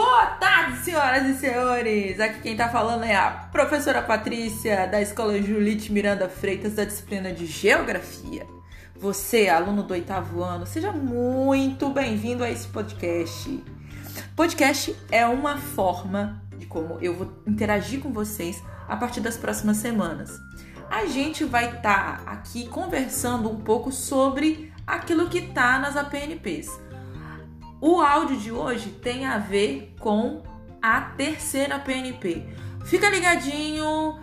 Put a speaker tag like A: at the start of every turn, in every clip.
A: Boa tarde, senhoras e senhores! Aqui quem tá falando é a professora Patrícia, da Escola Julite Miranda Freitas, da disciplina de Geografia. Você, aluno do oitavo ano, seja muito bem-vindo a esse podcast. Podcast é uma forma de como eu vou interagir com vocês a partir das próximas semanas. A gente vai estar tá aqui conversando um pouco sobre aquilo que tá nas APNPs o áudio de hoje tem a ver com a terceira PNP. Fica ligadinho,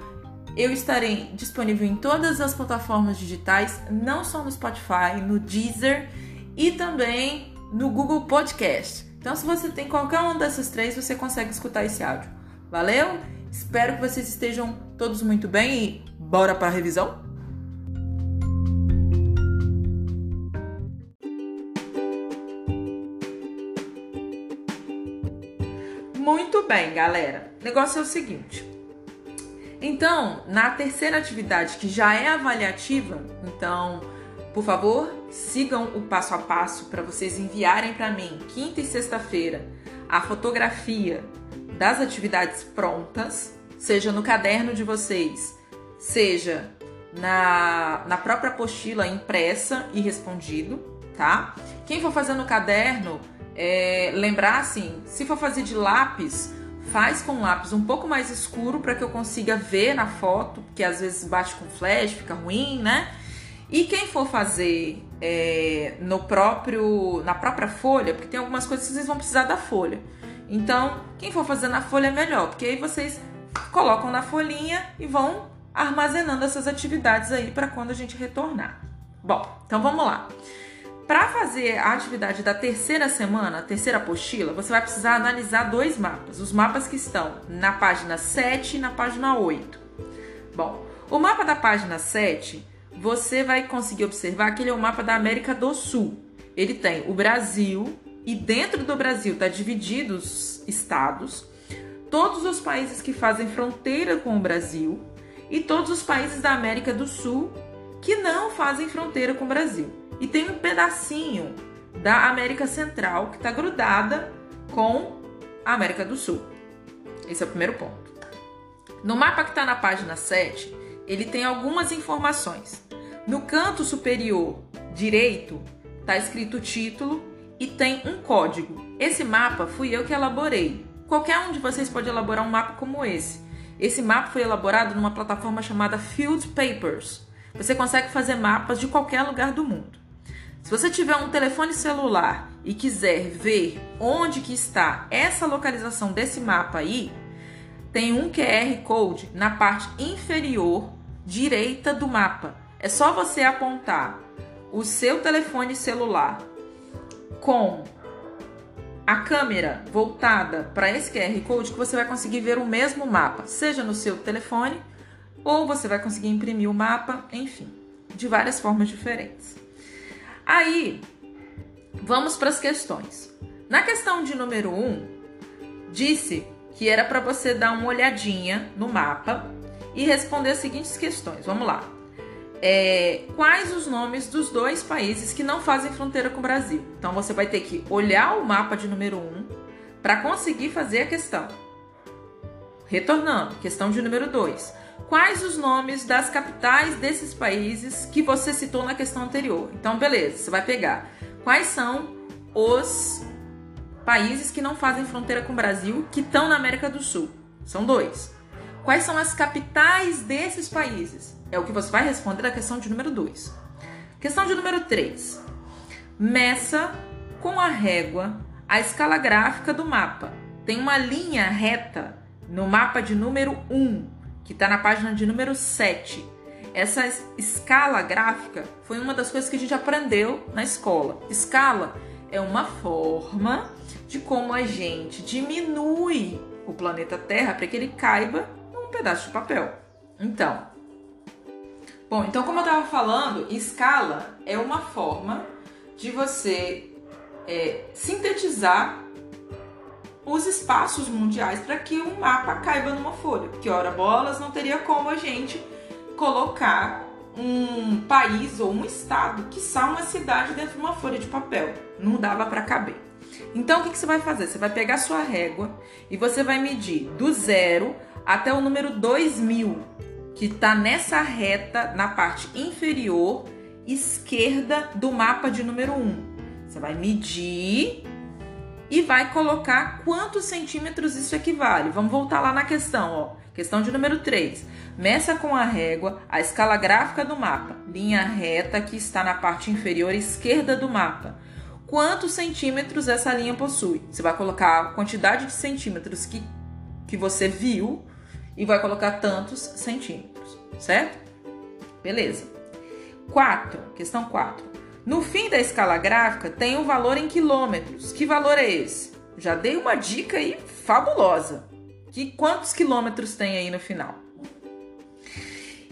A: eu estarei disponível em todas as plataformas digitais, não só no Spotify, no Deezer e também no Google Podcast. Então, se você tem qualquer uma dessas três, você consegue escutar esse áudio. Valeu? Espero que vocês estejam todos muito bem e bora para a revisão? Bem, galera. O negócio é o seguinte. Então, na terceira atividade, que já é avaliativa, então, por favor, sigam o passo a passo para vocês enviarem para mim, quinta e sexta-feira, a fotografia das atividades prontas, seja no caderno de vocês, seja na, na própria apostila impressa e respondido, tá? Quem for fazer no caderno, é, lembrar assim, se for fazer de lápis, faz com lápis um pouco mais escuro para que eu consiga ver na foto, porque às vezes bate com flash, fica ruim, né? E quem for fazer é, no próprio na própria folha, porque tem algumas coisas que vocês vão precisar da folha. Então, quem for fazer na folha é melhor, porque aí vocês colocam na folhinha e vão armazenando essas atividades aí para quando a gente retornar. Bom, então vamos lá. Para fazer a atividade da terceira semana, a terceira apostila, você vai precisar analisar dois mapas. Os mapas que estão na página 7 e na página 8. Bom, o mapa da página 7, você vai conseguir observar que ele é o mapa da América do Sul. Ele tem o Brasil e dentro do Brasil está dividido os estados, todos os países que fazem fronteira com o Brasil e todos os países da América do Sul que não fazem fronteira com o Brasil. E tem um pedacinho da América Central que está grudada com a América do Sul. Esse é o primeiro ponto. No mapa que está na página 7, ele tem algumas informações. No canto superior direito está escrito o título e tem um código. Esse mapa fui eu que elaborei. Qualquer um de vocês pode elaborar um mapa como esse. Esse mapa foi elaborado numa plataforma chamada Field Papers. Você consegue fazer mapas de qualquer lugar do mundo. Se você tiver um telefone celular e quiser ver onde que está essa localização desse mapa aí, tem um QR Code na parte inferior direita do mapa. É só você apontar o seu telefone celular com a câmera voltada para esse QR Code que você vai conseguir ver o mesmo mapa, seja no seu telefone ou você vai conseguir imprimir o mapa, enfim, de várias formas diferentes. Aí, vamos para as questões. Na questão de número 1, um, disse que era para você dar uma olhadinha no mapa e responder as seguintes questões. Vamos lá. É, quais os nomes dos dois países que não fazem fronteira com o Brasil? Então você vai ter que olhar o mapa de número 1 um para conseguir fazer a questão. Retornando, questão de número 2 quais os nomes das capitais desses países que você citou na questão anterior. Então, beleza, você vai pegar quais são os países que não fazem fronteira com o Brasil que estão na América do Sul. São dois. Quais são as capitais desses países? É o que você vai responder na questão de número 2. Questão de número 3. Meça com a régua a escala gráfica do mapa. Tem uma linha reta no mapa de número 1. Um que está na página de número 7. Essa escala gráfica foi uma das coisas que a gente aprendeu na escola. Escala é uma forma de como a gente diminui o planeta Terra para que ele caiba num pedaço de papel. Então, bom, então como eu estava falando, escala é uma forma de você é, sintetizar os espaços mundiais para que um mapa caiba numa folha. Porque, ora, bolas, não teria como a gente colocar um país ou um estado, que só uma cidade dentro de uma folha de papel. Não dava para caber. Então, o que, que você vai fazer? Você vai pegar sua régua e você vai medir do zero até o número 2000, que está nessa reta na parte inferior esquerda do mapa de número 1. Você vai medir e vai colocar quantos centímetros isso equivale. Vamos voltar lá na questão, ó. Questão de número 3. Meça com a régua a escala gráfica do mapa, linha reta que está na parte inferior esquerda do mapa. Quantos centímetros essa linha possui? Você vai colocar a quantidade de centímetros que, que você viu e vai colocar tantos centímetros, certo? Beleza. 4, questão 4. No fim da escala gráfica tem um valor em quilômetros. Que valor é esse? Já dei uma dica aí fabulosa. Que quantos quilômetros tem aí no final?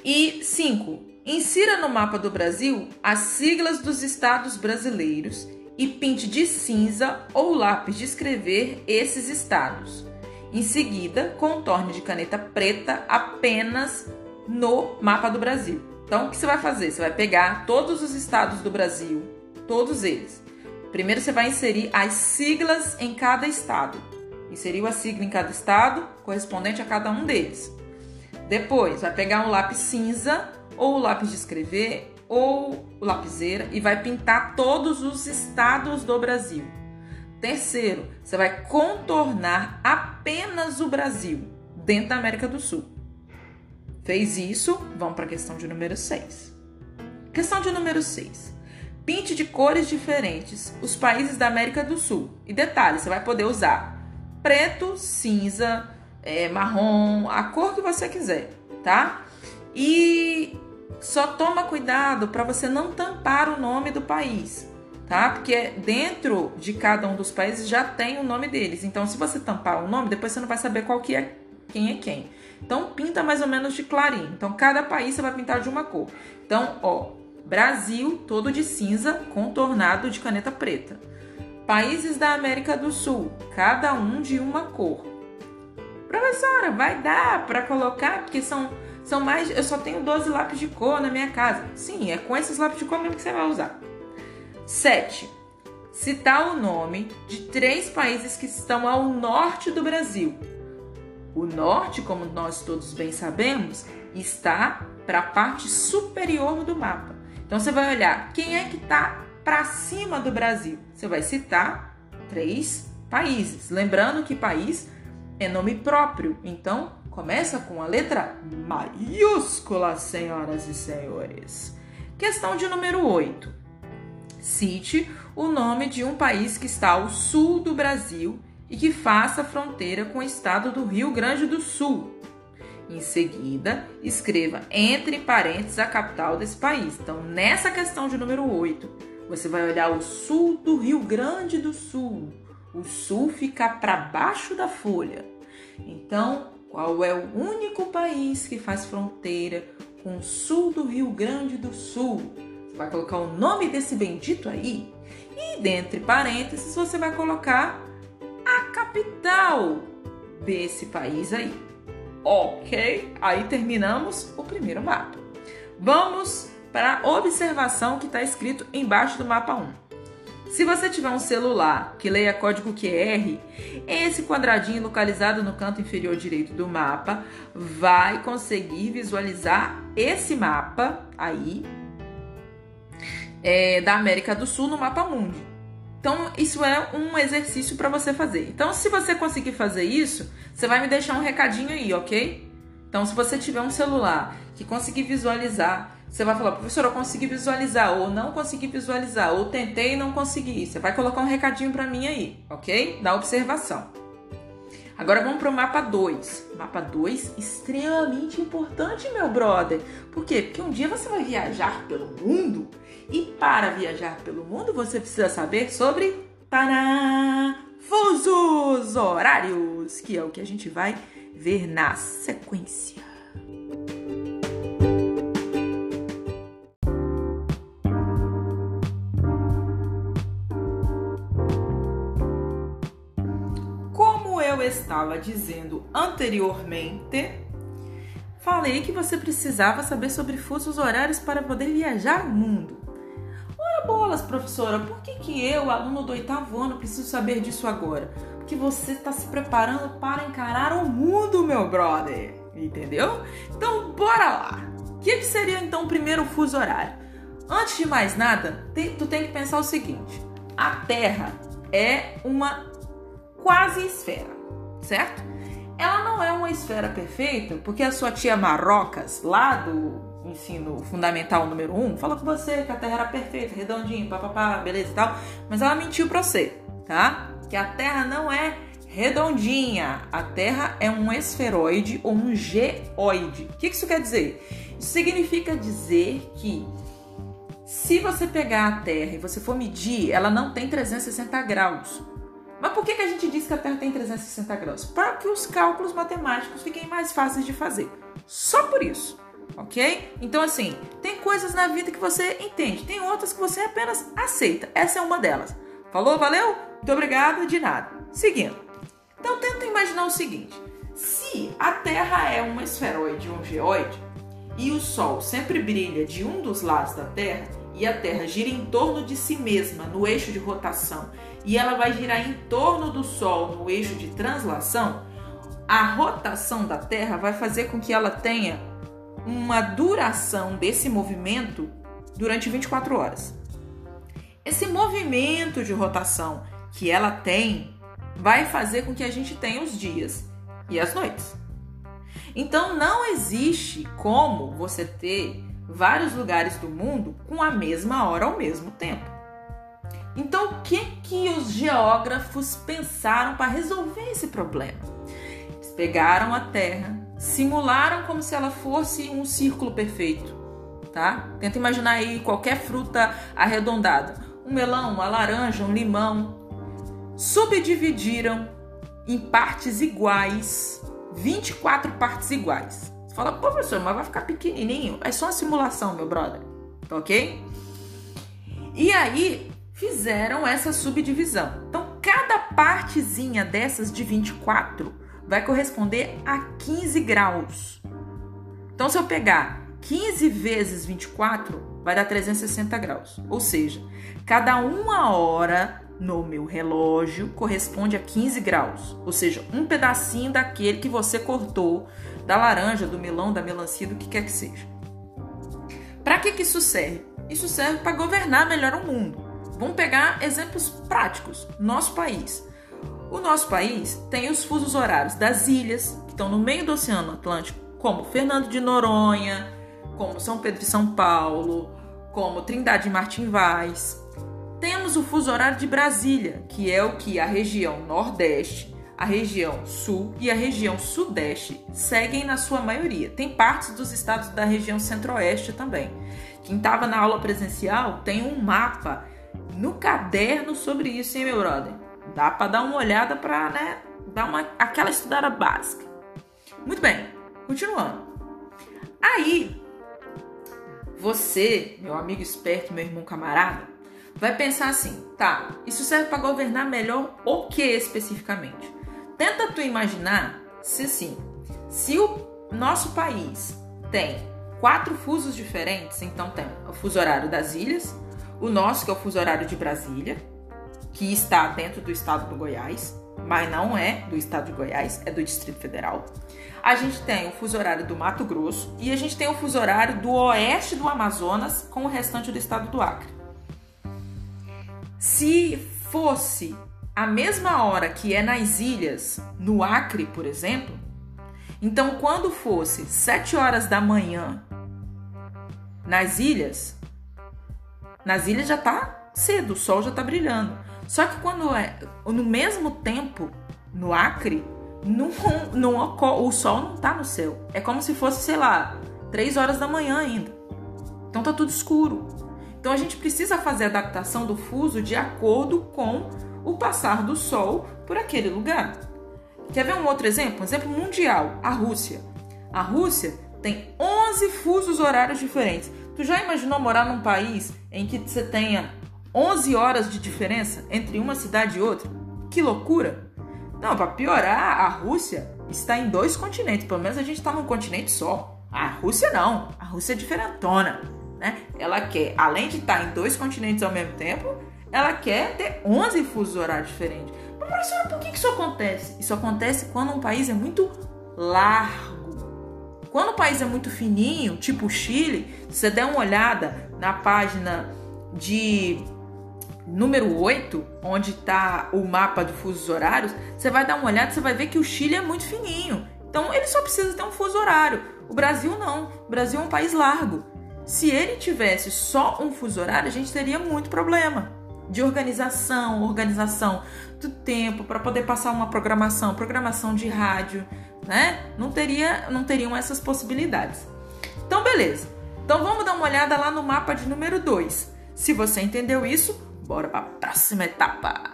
A: E 5. Insira no mapa do Brasil as siglas dos estados brasileiros e pinte de cinza ou lápis de escrever esses estados. Em seguida, contorne de caneta preta apenas no mapa do Brasil. Então, o que você vai fazer? Você vai pegar todos os estados do Brasil, todos eles. Primeiro, você vai inserir as siglas em cada estado. Inseriu a sigla em cada estado, correspondente a cada um deles. Depois, vai pegar um lápis cinza ou o lápis de escrever ou lapiseira e vai pintar todos os estados do Brasil. Terceiro, você vai contornar apenas o Brasil dentro da América do Sul. Fez isso, vamos para a questão de número 6. Questão de número 6. Pinte de cores diferentes os países da América do Sul. E detalhe, você vai poder usar preto, cinza, é, marrom, a cor que você quiser, tá? E só toma cuidado para você não tampar o nome do país tá? Porque dentro de cada um dos países já tem o nome deles. Então, se você tampar o nome, depois você não vai saber qual que é quem é quem. Então, pinta mais ou menos de clarinho. Então, cada país você vai pintar de uma cor. Então, ó, Brasil todo de cinza, contornado de caneta preta. Países da América do Sul, cada um de uma cor. Professora, vai dar para colocar porque são são mais, eu só tenho 12 lápis de cor na minha casa. Sim, é com esses lápis de cor mesmo que você vai usar. 7. Citar o nome de três países que estão ao norte do Brasil. O norte, como nós todos bem sabemos, está para a parte superior do mapa. Então você vai olhar quem é que está para cima do Brasil. Você vai citar três países. Lembrando que país é nome próprio. Então começa com a letra maiúscula, senhoras e senhores. Questão de número 8. Cite o nome de um país que está ao sul do Brasil e que faça fronteira com o estado do Rio Grande do Sul. Em seguida, escreva entre parênteses a capital desse país. Então, nessa questão de número 8, você vai olhar o sul do Rio Grande do Sul. O sul fica para baixo da folha. Então, qual é o único país que faz fronteira com o sul do Rio Grande do Sul? vai colocar o nome desse bendito aí e dentre parênteses você vai colocar a capital desse país aí. Ok? Aí terminamos o primeiro mapa. Vamos para a observação que está escrito embaixo do mapa 1. Se você tiver um celular que leia código QR, esse quadradinho localizado no canto inferior direito do mapa vai conseguir visualizar esse mapa aí é, da América do Sul no mapa mundi. Então, isso é um exercício para você fazer. Então, se você conseguir fazer isso, você vai me deixar um recadinho aí, ok? Então, se você tiver um celular que conseguir visualizar, você vai falar, professor, eu consegui visualizar, ou não consegui visualizar, ou tentei e não consegui. Você vai colocar um recadinho para mim aí, ok? Da observação. Agora vamos para o mapa 2. Mapa 2, extremamente importante, meu brother. Por quê? Porque um dia você vai viajar pelo mundo e para viajar pelo mundo você precisa saber sobre para fusos horários, que é o que a gente vai ver na sequência. Estava dizendo anteriormente, falei que você precisava saber sobre fusos horários para poder viajar o mundo. Ora, bolas, professora, por que, que eu, aluno do oitavo ano, preciso saber disso agora? Porque você está se preparando para encarar o mundo, meu brother. Entendeu? Então, bora lá. O que, que seria então o primeiro fuso horário? Antes de mais nada, tem, tu tem que pensar o seguinte: a Terra é uma quase esfera, certo? Ela não é uma esfera perfeita, porque a sua tia Marocas, lá do ensino fundamental número 1, um, falou com você que a Terra era perfeita, redondinha, papapá, beleza e tal, mas ela mentiu pra você, tá? Que a Terra não é redondinha. A Terra é um esferoide ou um geoide. O que isso quer dizer? Isso significa dizer que se você pegar a Terra e você for medir, ela não tem 360 graus. Mas por que, que a gente diz que a Terra tem 360 graus? Para que os cálculos matemáticos fiquem mais fáceis de fazer. Só por isso ok? Então, assim, tem coisas na vida que você entende, tem outras que você apenas aceita. Essa é uma delas. Falou? Valeu? Muito obrigado, de nada. Seguindo. Então, tenta imaginar o seguinte: se a Terra é uma esferoide um geoide e o Sol sempre brilha de um dos lados da Terra e a Terra gira em torno de si mesma no eixo de rotação e ela vai girar em torno do Sol no eixo de translação, a rotação da Terra vai fazer com que ela tenha uma duração desse movimento durante 24 horas. Esse movimento de rotação que ela tem vai fazer com que a gente tenha os dias e as noites. Então não existe como você ter vários lugares do mundo com a mesma hora ao mesmo tempo. Então o que que os geógrafos pensaram para resolver esse problema? Eles pegaram a Terra, simularam como se ela fosse um círculo perfeito, tá? Tenta imaginar aí qualquer fruta arredondada, um melão, uma laranja, um limão. Subdividiram em partes iguais, 24 partes iguais. Você fala, pô, professor, mas vai ficar pequenininho. É só uma simulação, meu brother, tá ok? E aí fizeram essa subdivisão. Então, cada partezinha dessas de 24 vai corresponder a 15 graus. Então, se eu pegar 15 vezes 24, vai dar 360 graus. Ou seja, cada uma hora no meu relógio corresponde a 15 graus. Ou seja, um pedacinho daquele que você cortou da laranja, do melão, da melancia, do que quer que seja. Para que, que isso serve? Isso serve para governar melhor o mundo. Vamos pegar exemplos práticos. Nosso país. O nosso país tem os fusos horários das ilhas, que estão no meio do Oceano Atlântico, como Fernando de Noronha, como São Pedro e São Paulo, como Trindade e Martim Vaz. Temos o fuso horário de Brasília, que é o que a região Nordeste, a região Sul e a região Sudeste seguem na sua maioria. Tem partes dos estados da região Centro-Oeste também. Quem estava na aula presencial tem um mapa no caderno sobre isso, hein, meu brother? Dá para dar uma olhada para, né, dar uma aquela estudada básica. Muito bem, continuando. Aí, você, meu amigo esperto, meu irmão camarada, vai pensar assim, tá, isso serve para governar melhor o que especificamente? Tenta tu imaginar se assim, se o nosso país tem quatro fusos diferentes, então tem o fuso horário das ilhas, o nosso que é o fuso horário de Brasília, que está dentro do estado do Goiás, mas não é do estado de Goiás, é do Distrito Federal. A gente tem o fuso horário do Mato Grosso e a gente tem o fuso horário do oeste do Amazonas com o restante do estado do Acre. Se fosse a mesma hora que é nas ilhas, no Acre, por exemplo, então quando fosse 7 horas da manhã nas ilhas, nas ilhas já tá cedo, o sol já tá brilhando. Só que quando é no mesmo tempo, no Acre, não, não, o sol não tá no céu. É como se fosse, sei lá, 3 horas da manhã ainda. Então tá tudo escuro. Então a gente precisa fazer a adaptação do fuso de acordo com o passar do sol por aquele lugar. Quer ver um outro exemplo? Um exemplo mundial, a Rússia. A Rússia tem 11 fusos horários diferentes. Tu já imaginou morar num país em que você tenha 11 horas de diferença entre uma cidade e outra. Que loucura! Não, para piorar, a Rússia está em dois continentes. Pelo menos a gente está num continente só. A Rússia não. A Rússia é diferentona. né? Ela quer, além de estar em dois continentes ao mesmo tempo, ela quer ter 11 fusos horários diferentes. Mas, por que isso acontece? Isso acontece quando um país é muito largo. Quando o país é muito fininho, tipo o Chile, se você der uma olhada na página de número 8, onde está o mapa de fusos horários, você vai dar uma olhada você vai ver que o Chile é muito fininho. Então ele só precisa ter um fuso horário. O Brasil não. O Brasil é um país largo. Se ele tivesse só um fuso horário, a gente teria muito problema de organização, organização do tempo para poder passar uma programação, programação de rádio, né? Não teria, não teriam essas possibilidades. Então, beleza. Então vamos dar uma olhada lá no mapa de número 2. Se você entendeu isso, bora para a próxima etapa.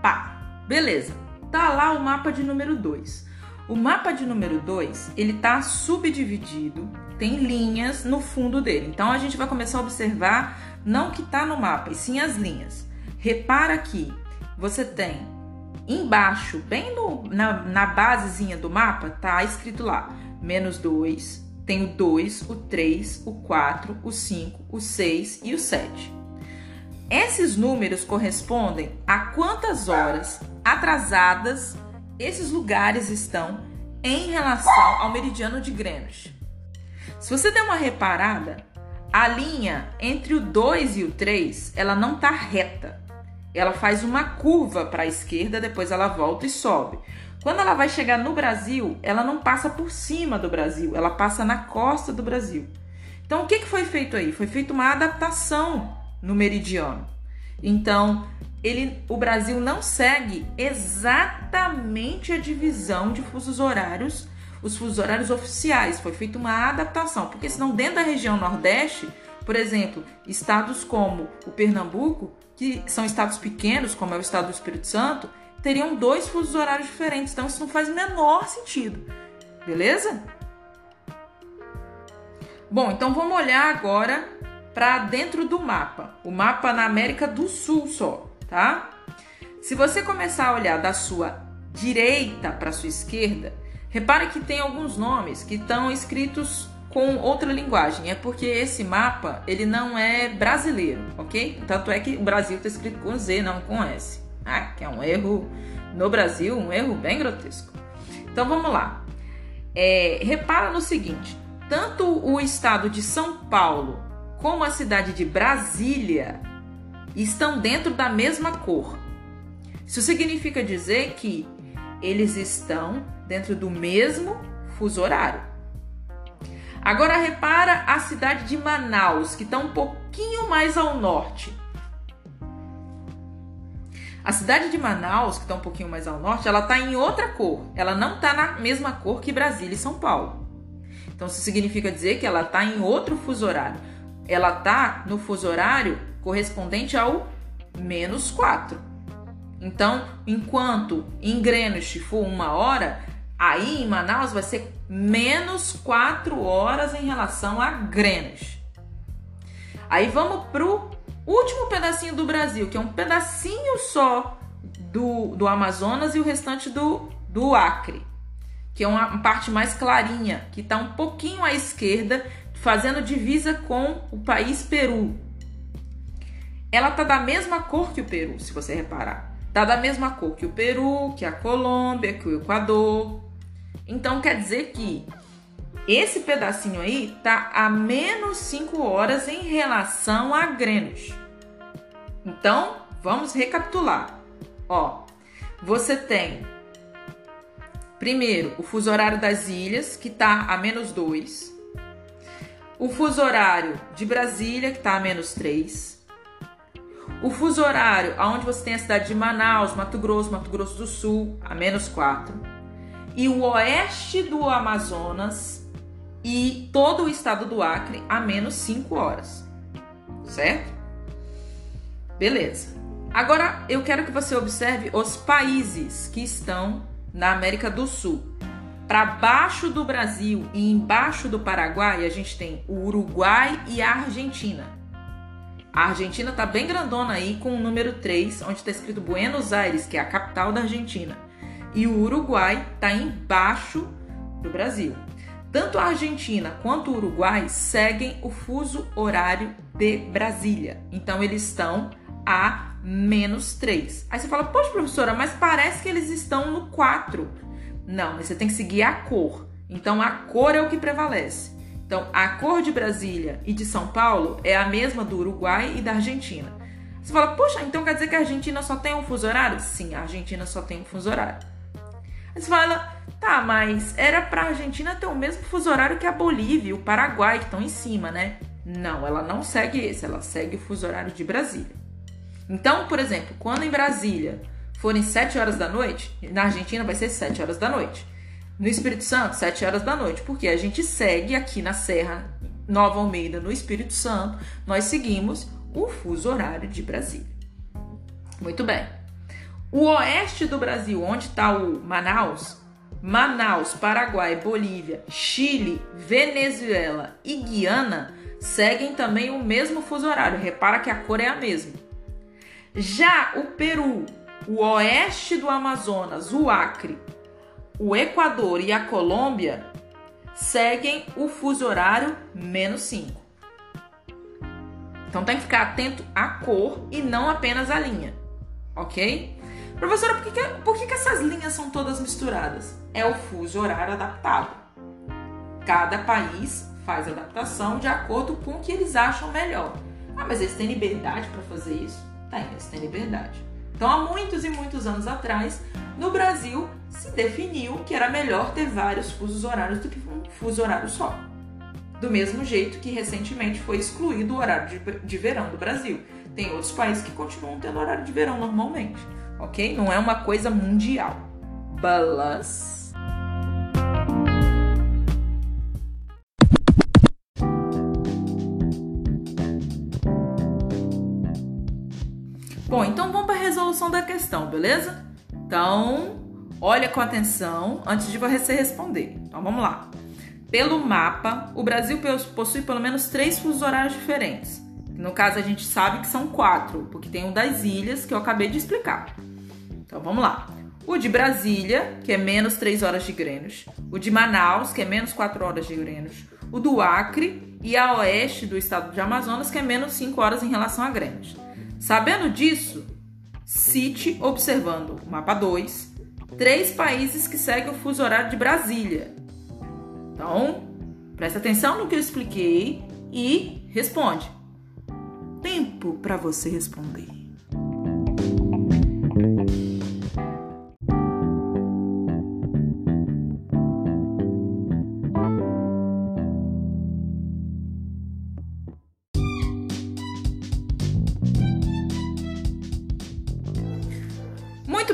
A: Pá, beleza. Tá lá o mapa de número 2. O mapa de número 2, ele tá subdividido, tem linhas no fundo dele. Então a gente vai começar a observar não o que tá no mapa, e sim as linhas. Repara que você tem embaixo, bem no, na, na basezinha do mapa, tá escrito lá menos 2, tem o 2, o 3, o 4, o 5, o 6 e o 7. Esses números correspondem a quantas horas atrasadas esses lugares estão em relação ao meridiano de Greenwich. Se você der uma reparada, a linha entre o 2 e o 3, ela não está reta. Ela faz uma curva para a esquerda, depois ela volta e sobe. Quando ela vai chegar no Brasil, ela não passa por cima do Brasil, ela passa na costa do Brasil. Então, o que, que foi feito aí? Foi feita uma adaptação no meridiano. Então, ele, o Brasil não segue exatamente a divisão de fusos horários, os fusos horários oficiais. Foi feita uma adaptação, porque senão dentro da região Nordeste, por exemplo, estados como o Pernambuco, que são estados pequenos, como é o estado do Espírito Santo, teriam dois fusos horários diferentes. Então isso não faz o menor sentido. Beleza? Bom, então vamos olhar agora para dentro do mapa. O mapa na América do Sul só, tá? Se você começar a olhar da sua direita para sua esquerda, repare que tem alguns nomes que estão escritos com outra linguagem. É porque esse mapa ele não é brasileiro, ok? Tanto é que o Brasil está escrito com Z, não com S. Ah, que é um erro no Brasil, um erro bem grotesco. Então vamos lá. É, repara no seguinte: tanto o estado de São Paulo como a cidade de Brasília estão dentro da mesma cor. Isso significa dizer que eles estão dentro do mesmo fuso horário. Agora repara a cidade de Manaus, que está um pouquinho mais ao norte. A cidade de Manaus, que está um pouquinho mais ao norte, ela está em outra cor. Ela não está na mesma cor que Brasília e São Paulo. Então, isso significa dizer que ela está em outro fuso horário. Ela está no fuso horário correspondente ao menos 4. Então, enquanto em Greenwich for uma hora, aí em Manaus vai ser menos 4 horas em relação a Greenwich. Aí vamos pro último pedacinho do Brasil, que é um pedacinho só do, do Amazonas e o restante do, do Acre, que é uma parte mais clarinha, que está um pouquinho à esquerda, fazendo divisa com o país Peru. Ela tá da mesma cor que o Peru, se você reparar. Tá da mesma cor que o Peru, que a Colômbia, que o Equador. Então quer dizer que esse pedacinho aí tá a menos 5 horas em relação a Greenwich. Então, vamos recapitular. Ó, você tem primeiro o fuso horário das ilhas, que tá a menos 2. O fuso horário de Brasília, que tá a menos 3. O fuso horário aonde você tem a cidade de Manaus, Mato Grosso, Mato Grosso do Sul, a menos 4. E o oeste do Amazonas, e todo o estado do Acre a menos 5 horas. Certo? Beleza. Agora eu quero que você observe os países que estão na América do Sul. Para baixo do Brasil e embaixo do Paraguai, a gente tem o Uruguai e a Argentina. A Argentina tá bem grandona aí com o número 3, onde está escrito Buenos Aires, que é a capital da Argentina. E o Uruguai tá embaixo do Brasil. Tanto a Argentina quanto o Uruguai seguem o fuso horário de Brasília. Então eles estão a menos 3. Aí você fala, poxa, professora, mas parece que eles estão no 4. Não, você tem que seguir a cor. Então a cor é o que prevalece. Então a cor de Brasília e de São Paulo é a mesma do Uruguai e da Argentina. Você fala, poxa, então quer dizer que a Argentina só tem um fuso horário? Sim, a Argentina só tem um fuso horário. Você fala, tá, mas era pra Argentina ter o mesmo fuso horário que a Bolívia e o Paraguai, que estão em cima, né? Não, ela não segue esse, ela segue o fuso horário de Brasília. Então, por exemplo, quando em Brasília forem 7 horas da noite, na Argentina vai ser 7 horas da noite. No Espírito Santo, 7 horas da noite, porque a gente segue aqui na Serra Nova Almeida, no Espírito Santo, nós seguimos o fuso horário de Brasília. Muito bem. O oeste do Brasil, onde está o Manaus, Manaus, Paraguai, Bolívia, Chile, Venezuela e Guiana seguem também o mesmo fuso horário. Repara que a cor é a mesma. Já o Peru, o oeste do Amazonas, o Acre, o Equador e a Colômbia seguem o fuso horário menos 5. Então tem que ficar atento à cor e não apenas à linha, ok? Professora, por, que, que, por que, que essas linhas são todas misturadas? É o fuso horário adaptado. Cada país faz adaptação de acordo com o que eles acham melhor. Ah, mas eles têm liberdade para fazer isso? Tem, eles têm liberdade. Então, há muitos e muitos anos atrás, no Brasil se definiu que era melhor ter vários fusos horários do que um fuso horário só. Do mesmo jeito que recentemente foi excluído o horário de, de verão do Brasil. Tem outros países que continuam tendo horário de verão normalmente, ok? Não é uma coisa mundial. Balas. Beleza? Então, olha com atenção antes de você responder. Então, vamos lá. Pelo mapa, o Brasil possui pelo menos três fusos horários diferentes. No caso, a gente sabe que são quatro, porque tem o das ilhas que eu acabei de explicar. Então, vamos lá. O de Brasília, que é menos 3 horas de Greenwich. O de Manaus, que é menos 4 horas de Greenwich. O do Acre e a oeste do estado de Amazonas, que é menos 5 horas em relação a Greenwich. Sabendo disso, cite, observando o mapa 2, três países que seguem o fuso horário de Brasília. Então, presta atenção no que eu expliquei e responde. Tempo para você responder.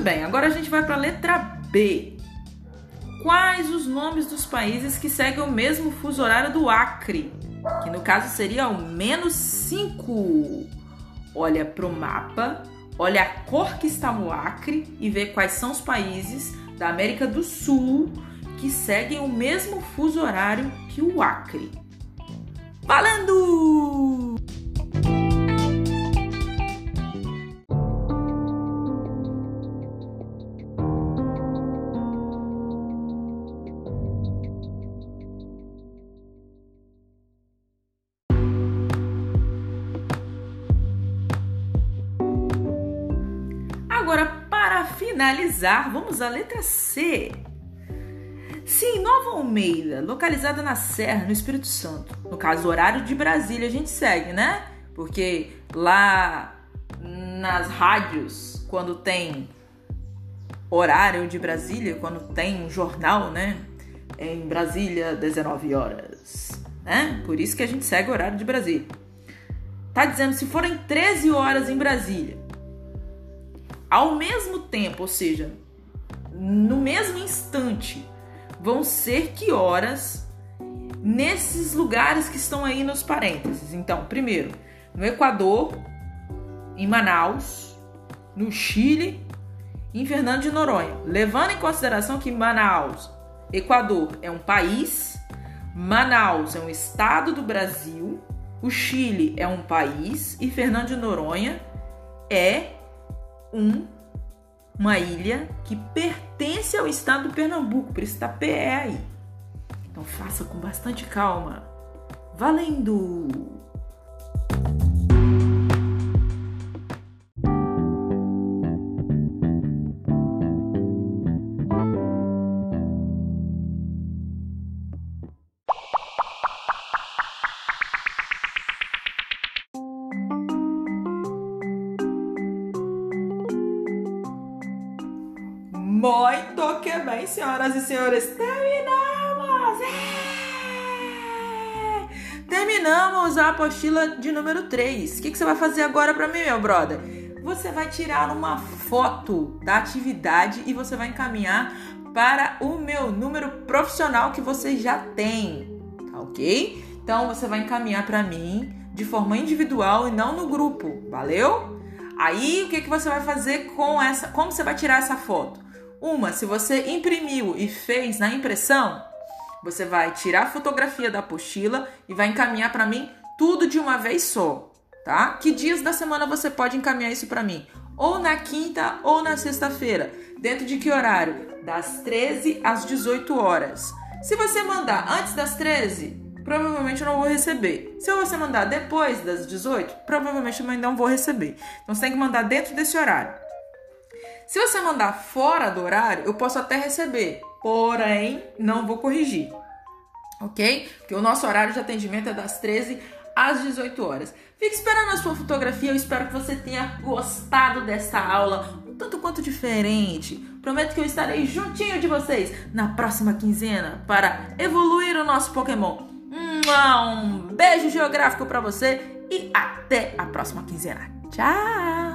A: Bem, agora a gente vai para a letra B. Quais os nomes dos países que seguem o mesmo fuso horário do Acre? Que no caso seria o menos 5. Olha para o mapa, olha a cor que está no Acre e vê quais são os países da América do Sul que seguem o mesmo fuso horário que o Acre. Valendo! Finalizar, vamos à letra C. Sim, Nova Almeida, localizada na Serra, no Espírito Santo. No caso, horário de Brasília a gente segue, né? Porque lá nas rádios, quando tem horário de Brasília, quando tem um jornal, né? É em Brasília, 19 horas, né? Por isso que a gente segue o horário de Brasília. Tá dizendo se forem 13 horas em Brasília, ao mesmo tempo, ou seja, no mesmo instante, vão ser que horas nesses lugares que estão aí nos parênteses. Então, primeiro, no Equador, em Manaus, no Chile, em Fernando de Noronha. Levando em consideração que Manaus, Equador, é um país, Manaus é um estado do Brasil O Chile é um país e Fernando de Noronha é um, uma ilha que pertence ao estado do Pernambuco, por isso está PE aí. Então faça com bastante calma. Valendo! Muito que bem, senhoras e senhores. Terminamos! É! Terminamos a apostila de número 3. O que, que você vai fazer agora para mim, meu brother? Você vai tirar uma foto da atividade e você vai encaminhar para o meu número profissional que você já tem, tá ok? Então você vai encaminhar para mim de forma individual e não no grupo, valeu? Aí o que, que você vai fazer com essa? Como você vai tirar essa foto? Uma, se você imprimiu e fez na impressão, você vai tirar a fotografia da apostila e vai encaminhar para mim tudo de uma vez só, tá? Que dias da semana você pode encaminhar isso para mim? Ou na quinta ou na sexta-feira. Dentro de que horário? Das 13 às 18 horas. Se você mandar antes das 13, provavelmente eu não vou receber. Se você mandar depois das 18, provavelmente eu também não vou receber. Então você tem que mandar dentro desse horário. Se você mandar fora do horário, eu posso até receber, porém não vou corrigir. Ok? Porque o nosso horário de atendimento é das 13 às 18 horas. Fique esperando a sua fotografia. Eu espero que você tenha gostado dessa aula, um tanto quanto diferente. Prometo que eu estarei juntinho de vocês na próxima quinzena para evoluir o nosso Pokémon. Um beijo geográfico para você e até a próxima quinzena. Tchau!